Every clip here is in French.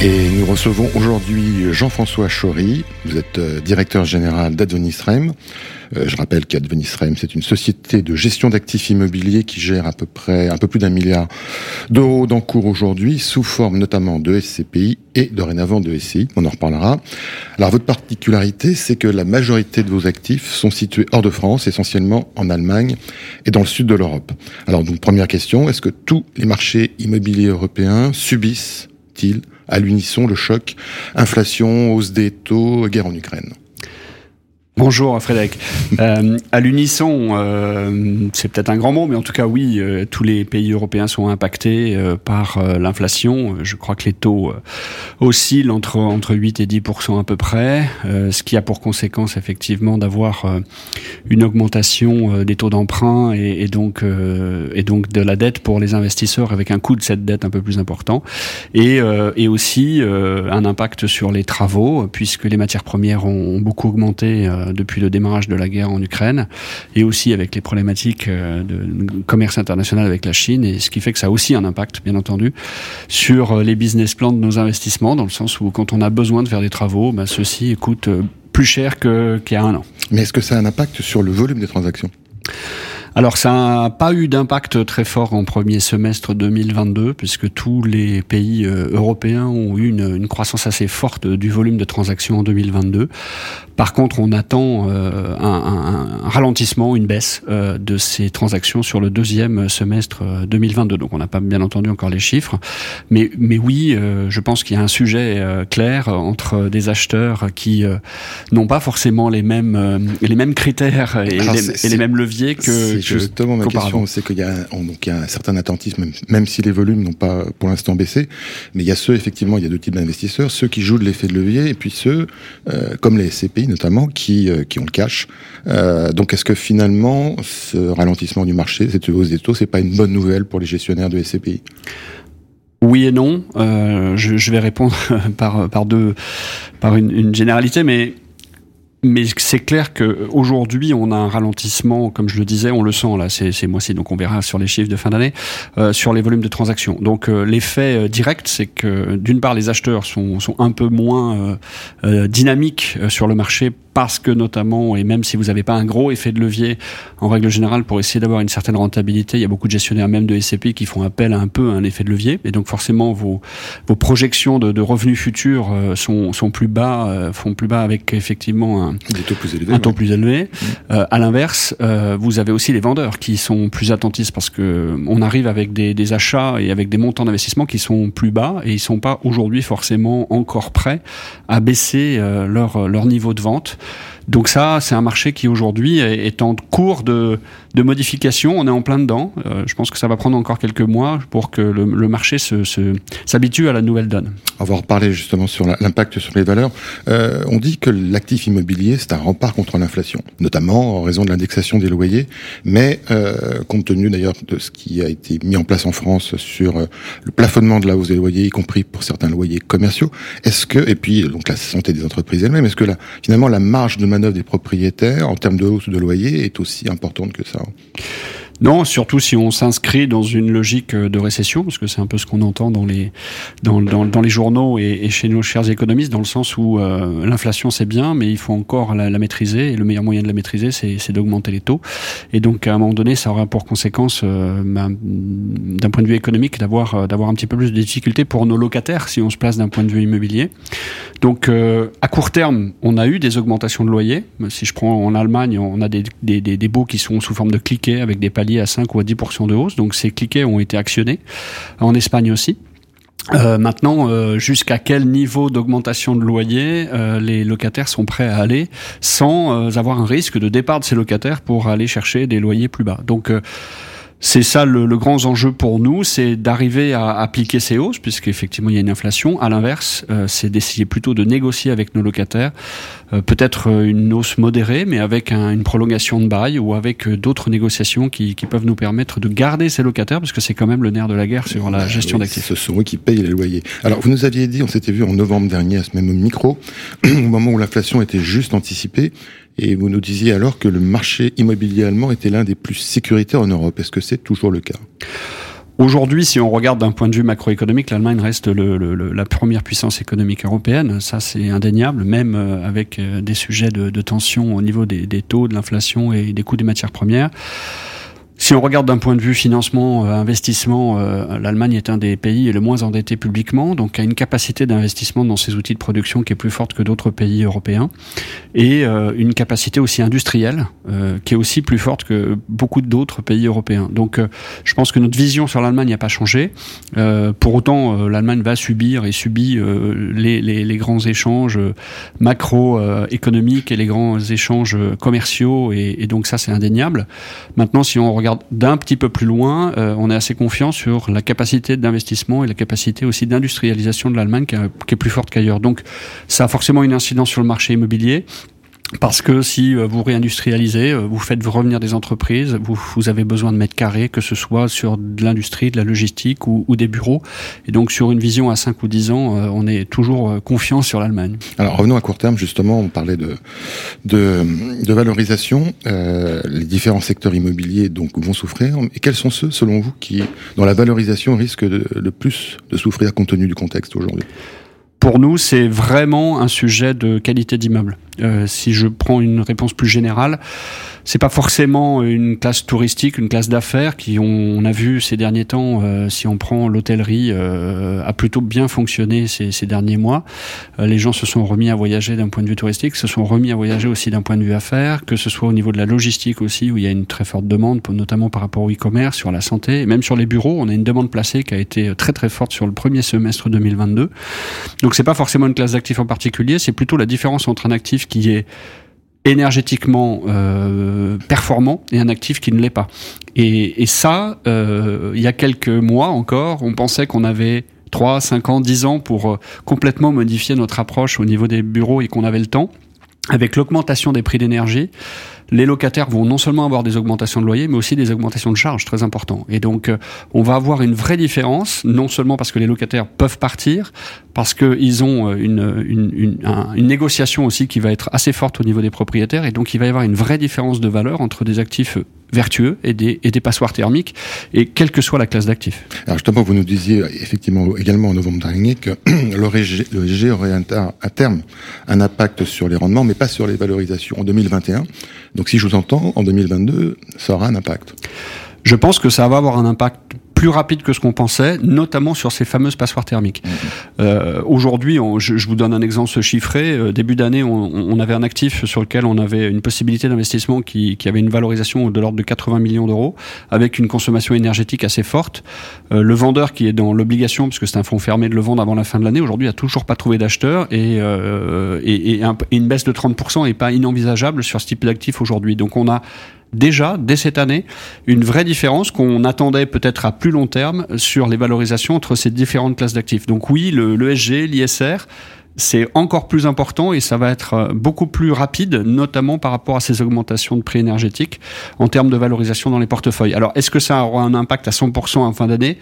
Et nous recevons aujourd'hui Jean-François Chory. Vous êtes euh, directeur général d'Advenisrem. Euh, je rappelle qu'Advenisrem, c'est une société de gestion d'actifs immobiliers qui gère à peu près un peu plus d'un milliard d'euros d'encours aujourd'hui, sous forme notamment de SCPI et dorénavant de SCI. On en reparlera. Alors votre particularité, c'est que la majorité de vos actifs sont situés hors de France, essentiellement en Allemagne et dans le sud de l'Europe. Alors donc première question, est-ce que tous les marchés immobiliers européens subissent-ils à l'unisson le choc, inflation, hausse des taux, guerre en Ukraine. Bonjour Frédéric. Euh, à l'unisson, euh, c'est peut-être un grand mot, mais en tout cas oui, euh, tous les pays européens sont impactés euh, par euh, l'inflation. Je crois que les taux oscillent entre entre 8 et 10% à peu près, ce qui a pour conséquence effectivement d'avoir une augmentation des taux d'emprunt et, et, donc et donc de la dette pour les investisseurs avec un coût de cette dette un peu plus important et et aussi un impact sur les travaux puisque les matières premières ont, ont beaucoup augmenté euh, depuis le démarrage de la guerre en Ukraine, et aussi avec les problématiques euh, de commerce international avec la Chine, et ce qui fait que ça a aussi un impact, bien entendu, sur euh, les business plans de nos investissements, dans le sens où quand on a besoin de faire des travaux, ben, ceux-ci coûtent plus cher qu'il y a un an. Mais est-ce que ça a un impact sur le volume des transactions? Alors ça n'a pas eu d'impact très fort en premier semestre 2022 puisque tous les pays européens ont eu une, une, croissance assez forte du volume de transactions en 2022. Par contre, on attend euh, un, un, ralentissement, une baisse euh, de ces transactions sur le deuxième semestre 2022. Euh, Donc, on n'a pas bien entendu encore les chiffres, mais mais oui, euh, je pense qu'il y a un sujet euh, clair entre des acheteurs qui n'ont pas forcément les mêmes les mêmes critères et, Alors, les, et les, mêmes leviers que. Justement ma question, c'est qu'il y a donc il y a un certain attentisme, même, même si les volumes n'ont pas pour l'instant baissé, mais il y a ceux effectivement, il y a deux types d'investisseurs, ceux qui jouent de l'effet de levier et puis ceux comme les SCPI notamment qui, euh, qui ont le cash. Euh, donc est-ce que finalement ce ralentissement du marché, cette hausse des taux, c'est pas une bonne nouvelle pour les gestionnaires de SCPI oui et non. Euh, je, je, vais répondre par, par, deux, par une, une généralité, mais mais c'est clair qu'aujourd'hui, on a un ralentissement, comme je le disais, on le sent là, c'est mois-ci, donc on verra sur les chiffres de fin d'année, euh, sur les volumes de transactions. Donc euh, l'effet euh, direct, c'est que d'une part, les acheteurs sont, sont un peu moins euh, euh, dynamiques sur le marché parce que notamment, et même si vous n'avez pas un gros effet de levier, en règle générale, pour essayer d'avoir une certaine rentabilité, il y a beaucoup de gestionnaires même de SCP qui font appel à un peu à un effet de levier, et donc forcément vos, vos projections de, de revenus futurs euh, sont, sont plus bas, euh, font plus bas avec effectivement un, Des taux plus élevés, un taux plus élevé. Mmh. Euh, à l'inverse, euh, vous avez aussi les vendeurs qui sont plus attentifs parce que on arrive avec des, des achats et avec des montants d'investissement qui sont plus bas et ils sont pas aujourd'hui forcément encore prêts à baisser euh, leur, leur niveau de vente. Donc ça, c'est un marché qui aujourd'hui est en cours de, de modification. On est en plein dedans. Euh, je pense que ça va prendre encore quelques mois pour que le, marché s'habitue se, à la nouvelle donne. On va reparler justement sur l'impact sur les valeurs. Euh, on dit que l'actif immobilier, c'est un rempart contre l'inflation, notamment en raison de l'indexation des loyers, mais euh, compte tenu d'ailleurs de ce qui a été mis en place en France sur le plafonnement de la hausse des loyers, y compris pour certains loyers commerciaux, est-ce que, et puis donc la santé des entreprises elles-mêmes, est-ce que finalement la marge de manœuvre des propriétaires en termes de hausse de loyer est aussi importante que ça? Ciao. Non, surtout si on s'inscrit dans une logique de récession, parce que c'est un peu ce qu'on entend dans les, dans, dans, les journaux et, chez nos chers économistes, dans le sens où euh, l'inflation c'est bien, mais il faut encore la, maîtriser, et le meilleur moyen de la maîtriser, c'est d'augmenter les taux. Et donc à un moment donné, ça aura pour conséquence, euh, ben, d'un point de vue économique, d'avoir euh, un petit peu plus de difficultés pour nos locataires si on se place d'un point de vue immobilier. Donc euh, à court terme, on a eu des augmentations de loyers. Si je prends en Allemagne, on a des, des, des, des baux qui sont sous forme de cliquets avec des paliers à 5 ou à 10% de hausse. Donc ces cliquets ont été actionnés. En Espagne aussi. Euh, maintenant, euh, jusqu'à quel niveau d'augmentation de loyer euh, les locataires sont prêts à aller sans avoir un risque de départ de ces locataires pour aller chercher des loyers plus bas? Donc c'est ça le, le, grand enjeu pour nous, c'est d'arriver à appliquer ces hausses, puisqu'effectivement il y a une inflation. À l'inverse, euh, c'est d'essayer plutôt de négocier avec nos locataires, euh, peut-être euh, une hausse modérée, mais avec un, une prolongation de bail ou avec d'autres négociations qui, qui, peuvent nous permettre de garder ces locataires, parce que c'est quand même le nerf de la guerre sur la bah gestion d'actifs. Ce sont eux qui payent les loyers. Alors vous nous aviez dit, on s'était vu en novembre dernier à ce même micro, au moment où l'inflation était juste anticipée, et vous nous disiez alors que le marché immobilier allemand était l'un des plus sécuritaires en Europe. Est-ce que c'est toujours le cas? Aujourd'hui, si on regarde d'un point de vue macroéconomique, l'Allemagne reste la première puissance économique européenne. Ça, c'est indéniable, même euh, avec euh, des sujets de, tension au niveau des taux, de l'inflation et des coûts des matières premières. Si on regarde d'un point de vue financement, euh, investissement, euh, l'Allemagne est un des pays le moins endetté publiquement, donc a une capacité d'investissement dans ses outils de production qui est plus forte que d'autres pays européens, et euh, une capacité aussi industrielle qui est aussi plus forte que beaucoup d'autres pays européens. Donc je pense que notre vision sur l'Allemagne n'a pas changé. pour autant, l'Allemagne va subir et subit les, grands échanges macroéconomiques et les grands échanges commerciaux, et, et donc ça c'est indéniable. Maintenant, si on regarde d'un petit peu plus loin, euh, on est assez confiant sur la capacité d'investissement et la capacité aussi d'industrialisation de l'Allemagne qui, qui, est plus forte qu'ailleurs. Donc ça a forcément une incidence sur le marché immobilier. Parce que si euh, vous réindustrialisez, euh, vous faites revenir des entreprises, vous, vous avez besoin de mètres carrés, que ce soit sur de l'industrie, de la logistique ou, ou, des bureaux. Et donc sur une vision à 5 ou 10 ans, euh, on est toujours confiant sur l'Allemagne. Alors revenons à court terme, justement, on parlait de, de, de valorisation. Euh, les différents secteurs immobiliers donc, vont souffrir. Et quels sont ceux, selon vous, qui, dont la valorisation risque de, de plus de souffrir compte tenu du contexte aujourd'hui? Pour nous, c'est vraiment un sujet de qualité d'immeuble. Euh, si je prends une réponse plus générale, c'est pas forcément une classe touristique, une classe d'affaires qui on a vu ces derniers temps, euh, si on prend l'hôtellerie, euh, a plutôt bien fonctionné ces, ces derniers mois. Euh, les gens se sont remis à voyager d'un point de vue touristique, se sont remis à voyager aussi d'un point de vue affaires, que ce soit au niveau de la logistique aussi, où il y a une très forte demande, notamment par rapport au e-commerce, sur la santé, et même sur les bureaux, on a une demande placée qui a été très très forte sur le premier semestre 2022. Donc c'est pas forcément une classe d'actifs en particulier, c'est plutôt la différence entre un actif qui est énergétiquement euh, performant et un actif qui ne l'est pas. Et, ça, euh, il y a quelques mois encore, on pensait qu'on avait 3, 5 ans, 10 ans pour euh, complètement modifier notre approche au niveau des bureaux et qu'on avait le temps. Avec l'augmentation des prix d'énergie, les locataires vont non seulement avoir des augmentations de loyer, mais aussi des augmentations de charges très importantes. Et donc, euh, on va avoir une vraie différence, non seulement parce que les locataires peuvent partir, parce qu'ils ont euh, une, négociation aussi qui va être assez forte au niveau des propriétaires, et donc il va y avoir une vraie différence de valeur entre des actifs vertueux et des, et des passoires thermiques, et quelle que soit la classe d'actifs. Alors justement, vous nous disiez effectivement également en novembre dernier que le aurait à terme un impact sur les rendements, mais pas sur les valorisations en 2021. Donc si je vous entends, en 2022, ça aura un impact. Je pense que ça va avoir un impact plus rapide que ce qu'on pensait, notamment sur ces fameuses passoires thermiques. Mmh. Euh, Aujourd'hui, je, je, vous donne un exemple chiffré. Euh, début d'année, on, on, avait un actif sur lequel on avait une possibilité d'investissement qui, qui, avait une valorisation de l'ordre de 80 millions d'euros, avec une consommation énergétique assez forte. Euh, le vendeur qui est dans l'obligation, puisque c'est un fonds fermé de le vendre avant la fin de l'année, aujourd'hui a toujours pas trouvé d'acheteur et, euh, et, et, un, et une baisse de 30% est pas inenvisageable sur ce type d'actif aujourd'hui. Donc on a déjà, dès cette année, une vraie différence qu'on attendait peut-être à plus long terme sur les valorisations entre ces différentes classes d'actifs. Donc oui, le, l'ESG, l'ISR, c'est encore plus important et ça va être euh, beaucoup plus rapide, notamment par rapport à ces augmentations de prix énergétiques en termes de valorisation dans les portefeuilles. Alors, est-ce que ça aura un impact à 100% en fin d'année?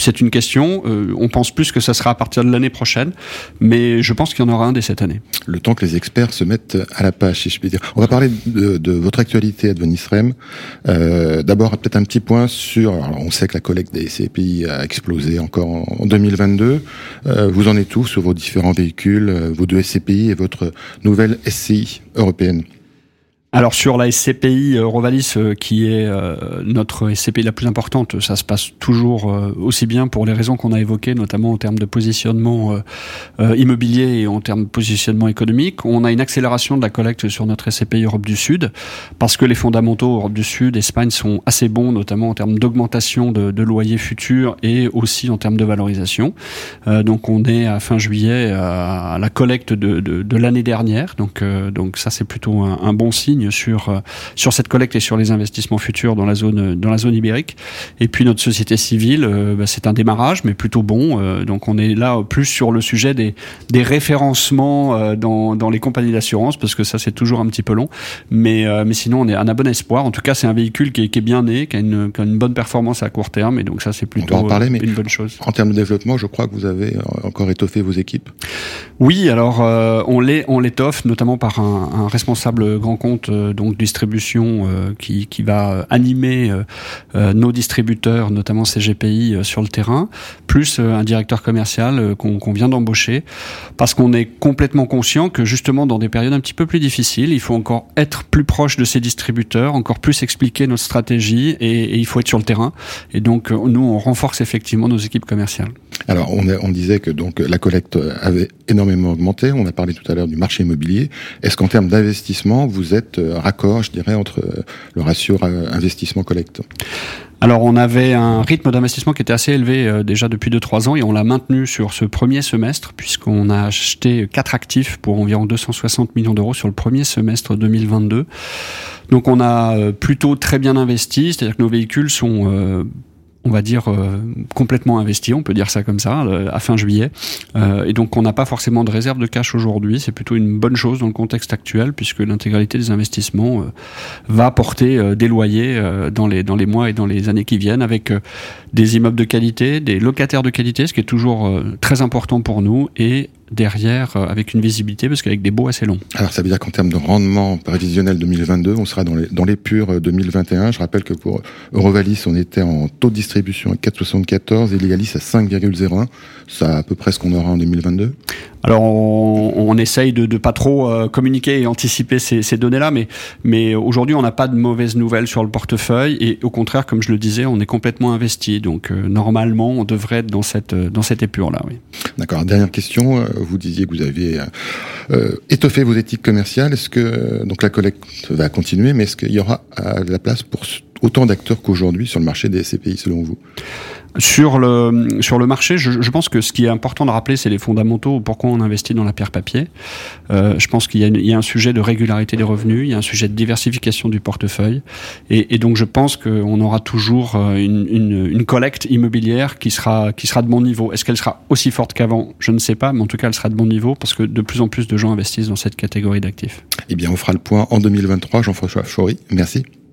C'est une question. Euh, on pense plus que ça sera à partir de l'année prochaine, mais je pense qu'il y en aura un dès cette année. Le temps que les experts se mettent à la page, si je puis dire. On va parler de, votre actualité à Rem. Euh, D'abord, peut-être un petit point sur. Alors, on sait que la collecte des CPI a explosé encore en, 2022. Euh, vous en êtes où sur vos différents véhicules, vos deux SCPI et votre nouvelle SCI européenne? Alors sur la SCPI euh, Rovalis, euh, qui est euh, notre SCPI la plus importante, ça se passe toujours aussi bien pour les raisons qu'on a évoquées, notamment en termes de positionnement immobilier et en termes de positionnement économique. On a une accélération de la collecte sur notre SCPI Europe du Sud, parce que les fondamentaux Europe du Sud, Espagne sont assez bons, notamment en termes d'augmentation de, de, loyers futurs et aussi en termes de valorisation. donc on est à fin juillet à la collecte de, de, de l'année dernière, donc, donc ça c'est plutôt un, un bon signe ligne sur sur cette collecte et sur les investissements futurs dans la zone dans la zone ibérique. Et puis notre société civile, bah, c'est un démarrage, mais plutôt bon. donc on est là plus sur le sujet des des référencements dans dans les compagnies d'assurance parce que ça c'est toujours un petit peu long. Mais mais sinon on est un bon espoir. En tout cas, c'est un véhicule qui est, qui est bien né, qui a, une, qui a, une, bonne performance à court terme, et donc ça c'est plutôt en parler, mais une bonne chose. En termes de développement, je crois que vous avez encore étoffé vos équipes. Oui, alors euh, on les on l'étoffe notamment par un, un, responsable grand compte euh, donc distribution euh, qui, va animer euh, nos distributeurs, notamment CGPI sur le terrain, plus un directeur commercial qu'on qu vient d'embaucher, parce qu'on est complètement conscient que justement dans des périodes un petit peu plus difficiles, il faut encore être plus proche de ces distributeurs, encore plus expliquer notre stratégie et, et il faut être sur le terrain. Et donc nous on renforce effectivement nos équipes commerciales. Alors on, on disait que donc la collecte avait énormément augmenté. On a parlé tout à l'heure du marché immobilier. Est-ce qu'en termes d'investissement, vous êtes euh, raccord, je dirais, entre euh, le ratio euh, investissement-collecte alors on avait un rythme d'investissement qui était assez élevé déjà depuis 2-3 ans et on l'a maintenu sur ce premier semestre puisqu'on a acheté quatre actifs pour environ 260 millions d'euros sur le premier semestre 2022. Donc on a plutôt très bien investi, c'est-à-dire que nos véhicules sont euh, on va dire euh, complètement investi, on peut dire ça comme ça, euh, à fin juillet. Euh, et donc on n'a pas forcément de réserve de cash aujourd'hui. C'est plutôt une bonne chose dans le contexte actuel puisque l'intégralité des investissements va porter des loyers dans les dans les mois et dans les années qui viennent avec des immeubles de qualité, des locataires de qualité, ce qui est toujours très important pour nous et derrière euh, avec une visibilité parce qu'avec des baux assez longs. Alors ça veut dire qu'en termes de rendement prévisionnel 2022, on sera dans les, dans les purs 2021. Je rappelle que pour Eurovalis, on était en taux de distribution à 4,74 et Legalis à 5,01. C'est à peu près ce qu'on aura en 2022 alors on, on essaye de, de pas trop euh, communiquer et anticiper ces, ces données-là, mais, mais aujourd'hui on n'a pas de mauvaises nouvelles sur le portefeuille et au contraire, comme je le disais, on est complètement investi. Donc euh, normalement, on devrait être dans cette dans cette épure-là. Oui. D'accord. Dernière question. Vous disiez que vous aviez euh, étoffé vos éthiques commerciales. Est-ce que donc la collecte va continuer, mais est-ce qu'il y aura la place pour autant d'acteurs qu'aujourd'hui sur le marché des SCPI selon vous? Sur le, sur le marché, je, je, pense que ce qui est important de rappeler, c'est les fondamentaux, pourquoi on investit dans la pierre papier. Euh, je pense qu'il y, y, a un sujet de régularité des revenus, il y a un sujet de diversification du portefeuille, et, et donc je pense qu'on aura toujours euh, une, une, une, collecte immobilière qui sera, qui sera de bon niveau. Est-ce qu'elle sera aussi forte qu'avant? Je ne sais pas, mais en tout cas, elle sera de bon niveau, parce que de plus en plus de gens investissent dans cette catégorie d'actifs. Eh bien, on fera le point en 2023, Jean-François Chaury. Merci.